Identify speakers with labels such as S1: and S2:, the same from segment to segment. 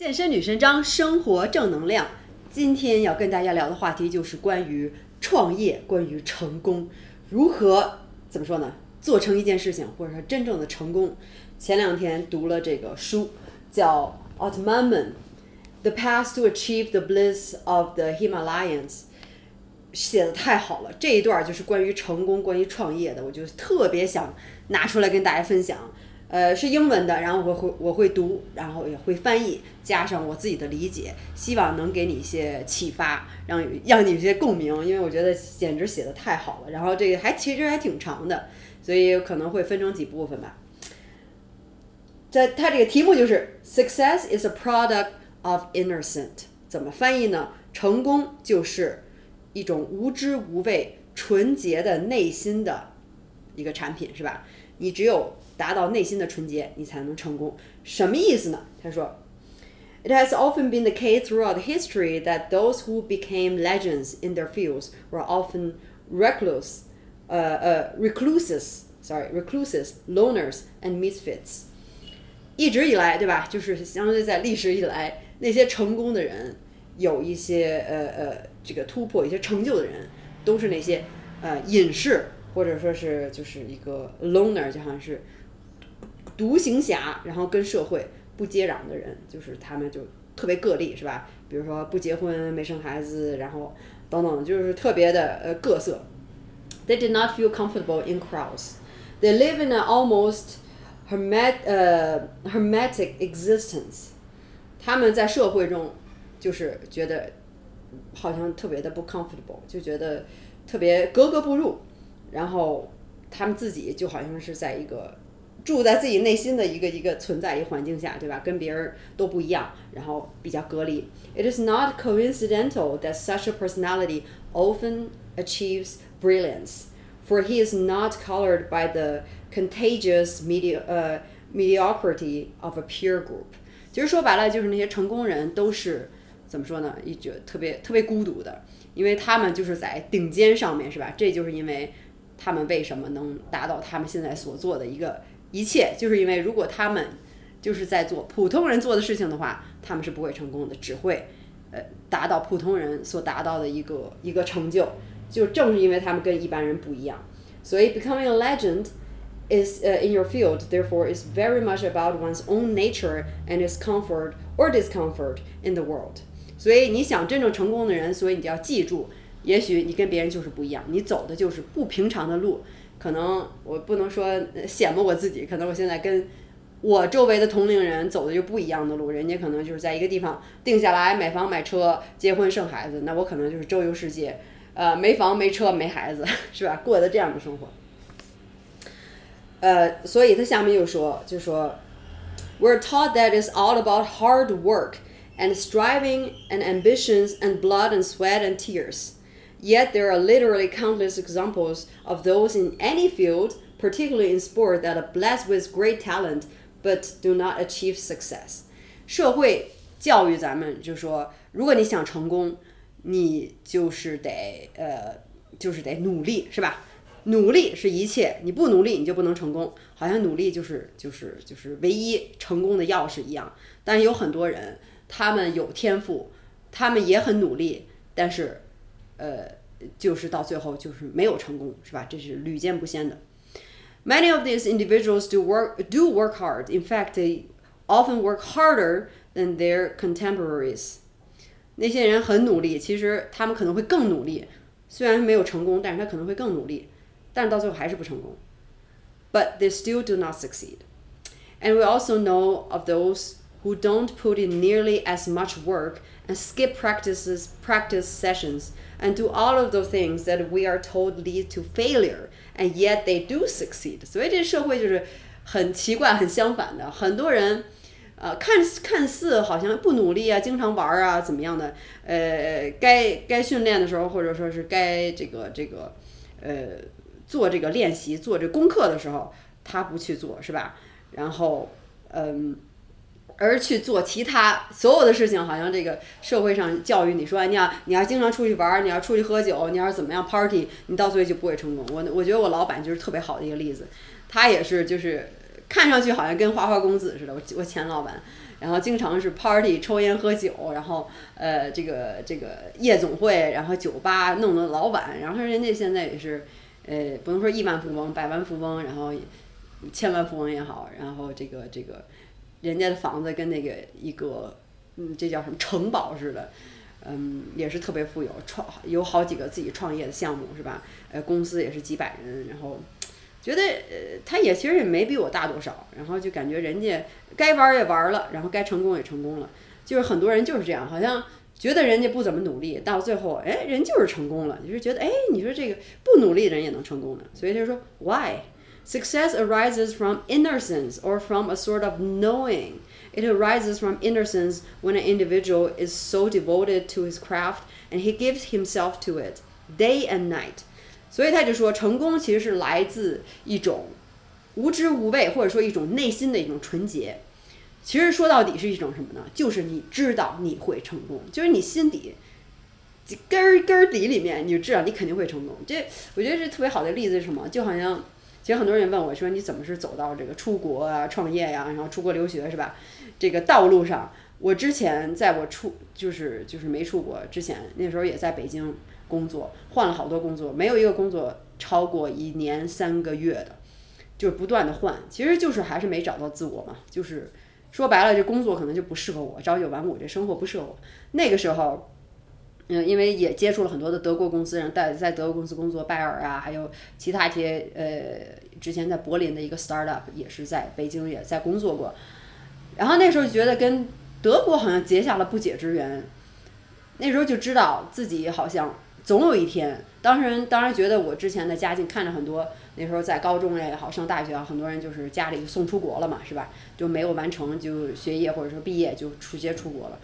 S1: 健身女神张，生活正能量。今天要跟大家聊的话题就是关于创业，关于成功，如何怎么说呢？做成一件事情，或者说真正的成功。前两天读了这个书，叫《Ottoman The Path to Achieve the Bliss of the Himalayas》，写的太好了。这一段就是关于成功、关于创业的，我就特别想拿出来跟大家分享。呃，是英文的，然后我会我会读，然后也会翻译，加上我自己的理解，希望能给你一些启发，让让你一些共鸣，因为我觉得简直写的太好了。然后这个还其实还挺长的，所以可能会分成几部分吧。在它这个题目就是 “Success is a product of innocent”，怎么翻译呢？成功就是一种无知无畏、纯洁的内心的一个产品，是吧？你只有达到内心的纯洁，你才能成功。什么意思呢？他说，It has often been the case throughout history that those who became legends in their fields were often recluse, uh, uh, recluses, sorry, recluses, loners, and misfits. 一直以来，对吧？就是相对在历史以来，那些成功的人，有一些呃呃这个突破、一些成就的人，都是那些呃隐士，或者说是就是一个 loner，就好像是。独行侠，然后跟社会不接壤的人，就是他们就特别个例，是吧？比如说不结婚、没生孩子，然后等等，就是特别的呃各色。They did not feel comfortable in crowds. They live in an almost hermet 呃 hermetic existence. 他们在社会中就是觉得好像特别的不 comfortable，就觉得特别格格不入。然后他们自己就好像是在一个。住在自己内心的一个一个存在一个环境下，对吧？跟别人都不一样，然后比较隔离。It is not coincidental that such a personality often achieves brilliance, for he is not colored by the contagious media 呃 mediocrity of a peer group。其实说白了，就是那些成功人都是怎么说呢？一觉特别特别孤独的，因为他们就是在顶尖上面，是吧？这就是因为他们为什么能达到他们现在所做的一个。一切就是因为，如果他们就是在做普通人做的事情的话，他们是不会成功的，只会呃达到普通人所达到的一个一个成就。就正是因为他们跟一般人不一样，所以 becoming a legend is uh, in your field therefore is very much about one's own nature and is comfort or discomfort in the world。所以你想真正成功的人，所以你就要记住，也许你跟别人就是不一样，你走的就是不平常的路。可能我不能说显摆我自己，可能我现在跟我周围的同龄人走的就不一样的路，人家可能就是在一个地方定下来买房买车结婚生孩子，那我可能就是周游世界，呃，没房没车没孩子，是吧？过的这样的生活。呃，所以他下面又说，就说，We're taught that it's all about hard work and striving and ambitions and blood and sweat and tears. Yet there are literally countless examples of those in any field, particularly in sport, that are blessed with great talent but do not achieve success. 社会教育咱们就说，如果你想成功，你就是得呃，就是得努力，是吧？努力是一切，你不努力你就不能成功。好像努力就是就是就是唯一成功的钥匙一样。但是有很多人，他们有天赋，他们也很努力，但是呃，就是到最后就是没有成功，是吧？这是屡见不鲜的。Many of these individuals do work do work hard. In fact, they often work harder than their contemporaries. 那些人很努力，其实他们可能会更努力。虽然没有成功，但是他可能会更努力，但是到最后还是不成功。But they still do not succeed. And we also know of those who don't put in nearly as much work and skip practices practice sessions and do all of those things that we are told lead to failure and yet they do succeed 所以这社会就是很奇怪很相反的很多人呃看看似好像不努力啊经常玩啊怎么样的呃该该训练的时候或者说是该这个这个呃做这个练习做这功课的时候他不去做是吧然后嗯而去做其他所有的事情，好像这个社会上教育你说，你要你要经常出去玩，你要出去喝酒，你要是怎么样 party，你到最后就不会成功。我我觉得我老板就是特别好的一个例子，他也是就是看上去好像跟花花公子似的。我我前老板然后经常是 party 抽烟喝酒，然后呃这个这个夜总会，然后酒吧弄的老板，然后人家现在也是，呃不能说亿万富翁、百万富翁，然后千万富翁也好，然后这个这个人家的房子跟那个一个嗯这叫什么城堡似的。嗯，也是特别富有，创有好几个自己创业的项目是吧？呃，公司也是几百人，然后觉得呃，他也其实也没比我大多少，然后就感觉人家该玩也玩了，然后该成功也成功了，就是很多人就是这样，好像觉得人家不怎么努力，到最后哎，人就是成功了，就是觉得哎，你说这个不努力的人也能成功的，所以他说，Why success arises from innocence or from a sort of knowing。It arises from innocence when an individual is so devoted to his craft and he gives himself to it day and night. 所以他就说，成功其实是来自一种无知无畏，或者说一种内心的一种纯洁。其实说到底是一种什么呢？就是你知道你会成功，就是你心底根儿根儿底里面你就知道你肯定会成功。这我觉得是特别好的例子是什么？就好像。其实很多人问我说：“你怎么是走到这个出国啊、创业呀，然后出国留学是吧？这个道路上，我之前在我出就是就是没出国之前，那时候也在北京工作，换了好多工作，没有一个工作超过一年三个月的，就是不断的换，其实就是还是没找到自我嘛，就是说白了，这工作可能就不适合我，朝九晚五这生活不适合我。那个时候。”嗯，因为也接触了很多的德国公司，然后在在德国公司工作，拜耳啊，还有其他一些呃，之前在柏林的一个 startup 也是在北京也在工作过，然后那时候觉得跟德国好像结下了不解之缘，那时候就知道自己好像总有一天，当时当然觉得我之前的家境看着很多，那时候在高中也好，上大学啊，很多人就是家里就送出国了嘛，是吧？就没有完成就学业或者说毕业就直接出国了。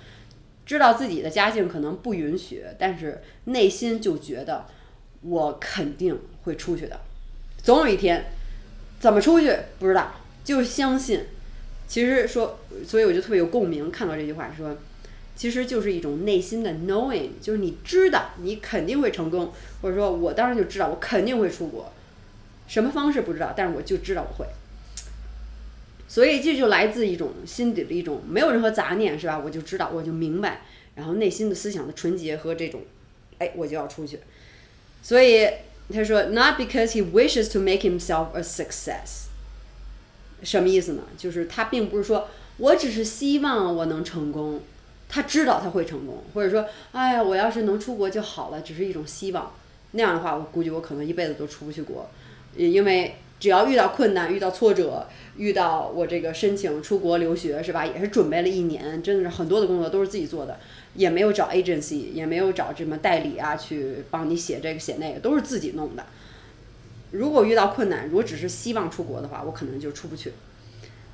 S1: 知道自己的家境可能不允许，但是内心就觉得我肯定会出去的，总有一天，怎么出去不知道，就是相信。其实说，所以我就特别有共鸣，看到这句话说，其实就是一种内心的 knowing，就是你知道你肯定会成功，或者说我当时就知道我肯定会出国，什么方式不知道，但是我就知道我会。所以这就来自一种心底的一种没有任何杂念，是吧？我就知道，我就明白，然后内心的思想的纯洁和这种，哎，我就要出去。所以他说，Not because he wishes to make himself a success，什么意思呢？就是他并不是说我只是希望我能成功，他知道他会成功，或者说，哎呀，我要是能出国就好了，只是一种希望。那样的话，我估计我可能一辈子都出不去国，因为。只要遇到困难、遇到挫折、遇到我这个申请出国留学是吧？也是准备了一年，真的是很多的工作都是自己做的，也没有找 agency，也没有找什么代理啊去帮你写这个写那个，都是自己弄的。如果遇到困难，如果只是希望出国的话，我可能就出不去。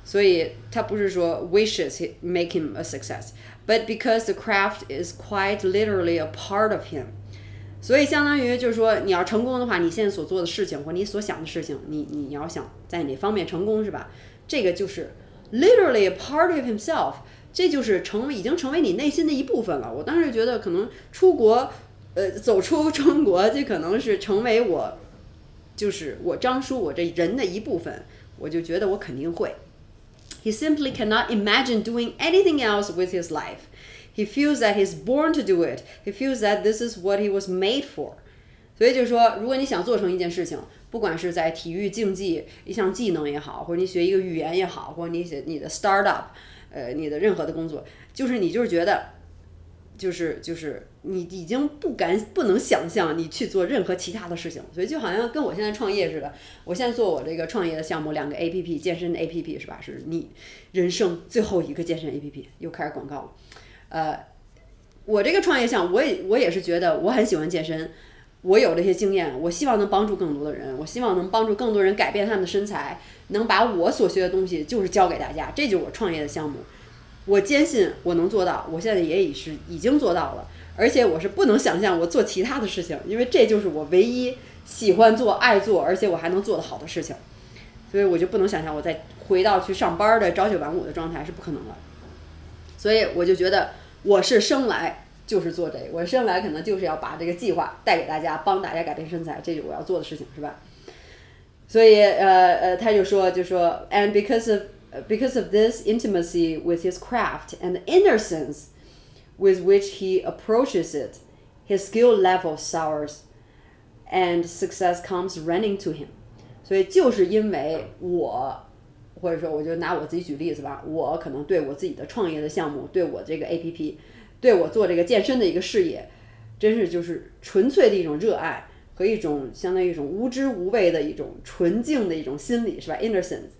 S1: 所以他不是说 wishes make him a success，but because the craft is quite literally a part of him。所以相当于就是说，你要成功的话，你现在所做的事情或你所想的事情，你你要想在哪方面成功是吧？这个就是 literally a part of himself，这就是成为已经成为你内心的一部分了。我当时觉得可能出国，呃，走出中国，这可能是成为我，就是我张叔我这人的一部分。我就觉得我肯定会。He simply cannot imagine doing anything else with his life. He feels that he's born to do it. He feels that this is what he was made for. 所以就是说，如果你想做成一件事情，不管是在体育竞技一项技能也好，或者你学一个语言也好，或者你写你的 startup，呃，你的任何的工作，就是你就是觉得，就是就是你已经不敢不能想象你去做任何其他的事情。所以就好像跟我现在创业似的，我现在做我这个创业的项目，两个 A P P 健身的 A P P 是吧？是你人生最后一个健身 A P P，又开始广告了。呃，我这个创业项，我也我也是觉得我很喜欢健身，我有这些经验，我希望能帮助更多的人，我希望能帮助更多人改变他们的身材，能把我所学的东西就是教给大家，这就是我创业的项目。我坚信我能做到，我现在也已是已经做到了，而且我是不能想象我做其他的事情，因为这就是我唯一喜欢做、爱做，而且我还能做得好的事情，所以我就不能想象我再回到去上班的朝九晚五的状态是不可能了，所以我就觉得。我是生来就是做这个，我生来可能就是要把这个计划带给大家，帮大家改变身材，这是我要做的事情，是吧？所以，呃呃，他就说，就说，and because of uh, because of this intimacy with his craft and the innocence with which he approaches it, his skill level soars, and success comes running to him. 所以就是因为我， 或者说我就拿我自己举例子吧，我可能对我自己的创业的项目，对我这个 A P P，对我做这个健身的一个事业，真是就是纯粹的一种热爱和一种相当于一种无知无畏的一种纯净的一种心理，是吧？Innocence。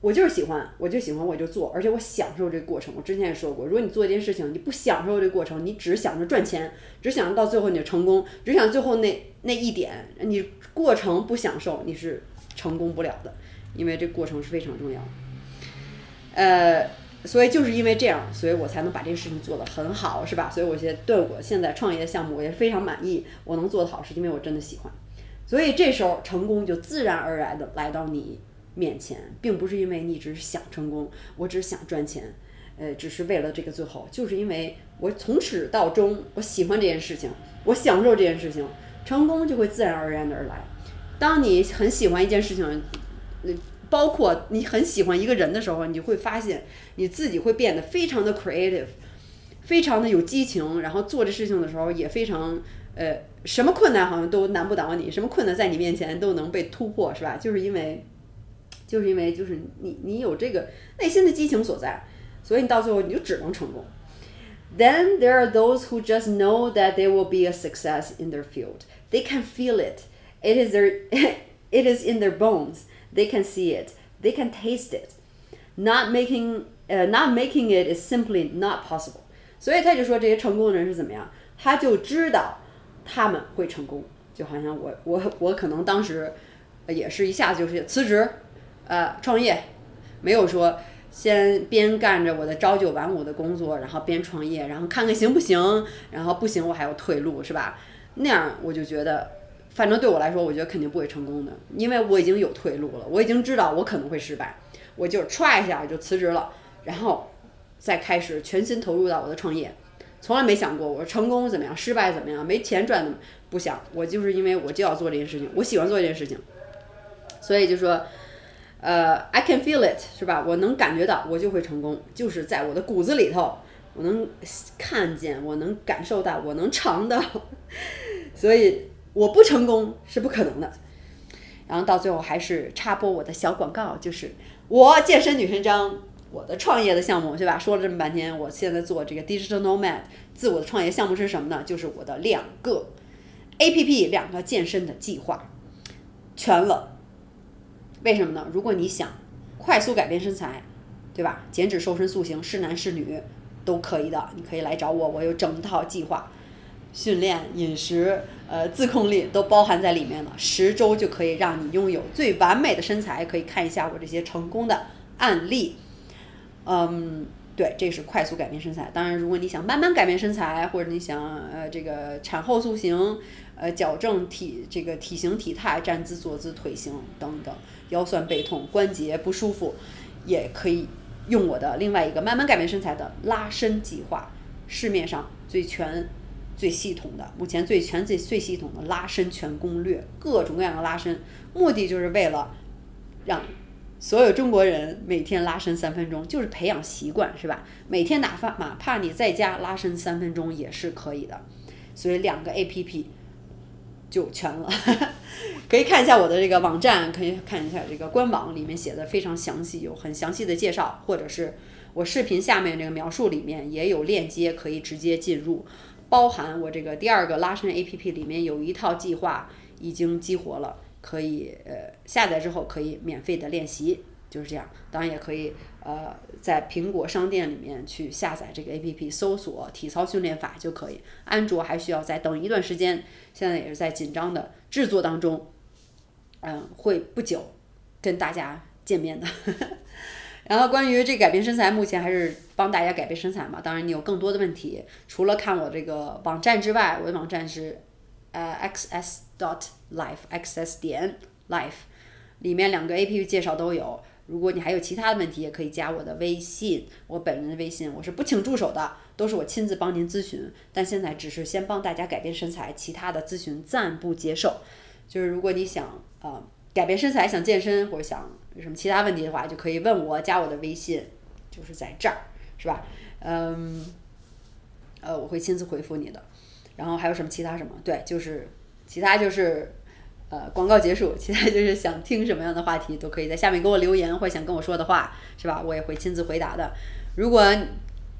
S1: 我就是喜欢，我就喜欢，我就做，而且我享受这个过程。我之前也说过，如果你做一件事情，你不享受这个过程，你只想着赚钱，只想着到最后你的成功，只想最后那那一点，你过程不享受，你是成功不了的，因为这过程是非常重要。呃，所以就是因为这样，所以我才能把这个事情做得很好，是吧？所以我现在对我现在创业的项目我也非常满意，我能做得好，是因为我真的喜欢。所以这时候成功就自然而然的来到你。面前，并不是因为你只是想成功，我只是想赚钱，呃，只是为了这个最后，就是因为我从始到终我喜欢这件事情，我享受这件事情，成功就会自然而然的而来。当你很喜欢一件事情，包括你很喜欢一个人的时候，你会发现你自己会变得非常的 creative，非常的有激情，然后做这事情的时候也非常，呃，什么困难好像都难不倒你，什么困难在你面前都能被突破，是吧？就是因为。就是因为就是你你有这个内心的激情所在，所以你到最后你就只能成功。Then there are those who just know that they will be a success in their field. They can feel it. It is their it is in their bones. They can see it. They can taste it. Not making uh, not making it is simply not possible. 所以他就说这些成功的人是怎么样？他就知道他们会成功。就好像我我我可能当时也是一下子就是辞职。呃，创业，没有说先边干着我的朝九晚五的工作，然后边创业，然后看看行不行，然后不行我还有退路，是吧？那样我就觉得，反正对我来说，我觉得肯定不会成功的，因为我已经有退路了，我已经知道我可能会失败，我就歘一下就辞职了，然后再开始全心投入到我的创业，从来没想过我成功怎么样，失败怎么样，没钱赚的不想，我就是因为我就要做这件事情，我喜欢做这件事情，所以就说。呃，I can feel it，是吧？我能感觉到，我就会成功，就是在我的骨子里头，我能看见，我能感受到，我能尝到，所以我不成功是不可能的。然后到最后还是插播我的小广告，就是我健身女神张，我的创业的项目，是吧？说了这么半天，我现在做这个 digital nomad，自我的创业项目是什么呢？就是我的两个 A P P，两个健身的计划，全了。为什么呢？如果你想快速改变身材，对吧？减脂、瘦身、塑形，是男是女都可以的。你可以来找我，我有整套计划，训练、饮食、呃自控力都包含在里面了。十周就可以让你拥有最完美的身材。可以看一下我这些成功的案例。嗯，对，这是快速改变身材。当然，如果你想慢慢改变身材，或者你想呃这个产后塑形。呃，矫正体这个体型体态，站姿坐姿腿型等等，腰酸背痛关节不舒服，也可以用我的另外一个慢慢改变身材的拉伸计划，市面上最全、最系统的，目前最全最最系统的拉伸全攻略，各种各样的拉伸，目的就是为了让所有中国人每天拉伸三分钟，就是培养习惯，是吧？每天哪怕哪怕你在家拉伸三分钟也是可以的，所以两个 A P P。就全了，可以看一下我的这个网站，可以看一下这个官网，里面写的非常详细，有很详细的介绍，或者是我视频下面这个描述里面也有链接，可以直接进入，包含我这个第二个拉伸 APP 里面有一套计划已经激活了，可以呃下载之后可以免费的练习。就是这样，当然也可以，呃，在苹果商店里面去下载这个 A P P，搜索体操训练法就可以。安卓还需要再等一段时间，现在也是在紧张的制作当中，嗯，会不久跟大家见面的。然后关于这改变身材，目前还是帮大家改变身材嘛。当然你有更多的问题，除了看我这个网站之外，我的网站是呃 x s dot life x s 点 life，里面两个 A P P 介绍都有。如果你还有其他的问题，也可以加我的微信，我本人的微信，我是不请助手的，都是我亲自帮您咨询。但现在只是先帮大家改变身材，其他的咨询暂不接受。就是如果你想呃改变身材，想健身或者想有什么其他问题的话，就可以问我，加我的微信，就是在这儿，是吧？嗯，呃，我会亲自回复你的。然后还有什么其他什么？对，就是其他就是呃广告结束，其他就是想听什么样的话题都可以在下面给我留言，或想跟我说的话，是吧？我也会亲自回答的。如果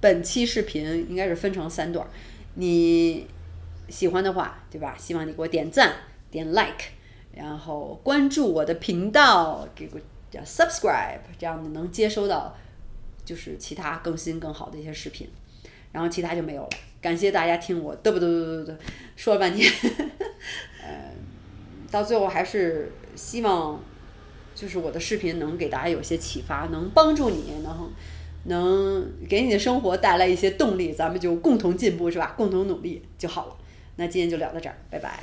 S1: 本期视频应该是分成三段，你喜欢的话，对吧？希望你给我点赞、点 like，然后关注我的频道，给个叫 subscribe，这样你能接收到就是其他更新更好的一些视频。然后其他就没有了。感谢大家听我嘚啵嘚嘚嘚嘚说了半天，呃，到最后还是希望就是我的视频能给大家有些启发，能帮助你，能能给你的生活带来一些动力，咱们就共同进步是吧？共同努力就好了。那今天就聊到这儿，拜拜。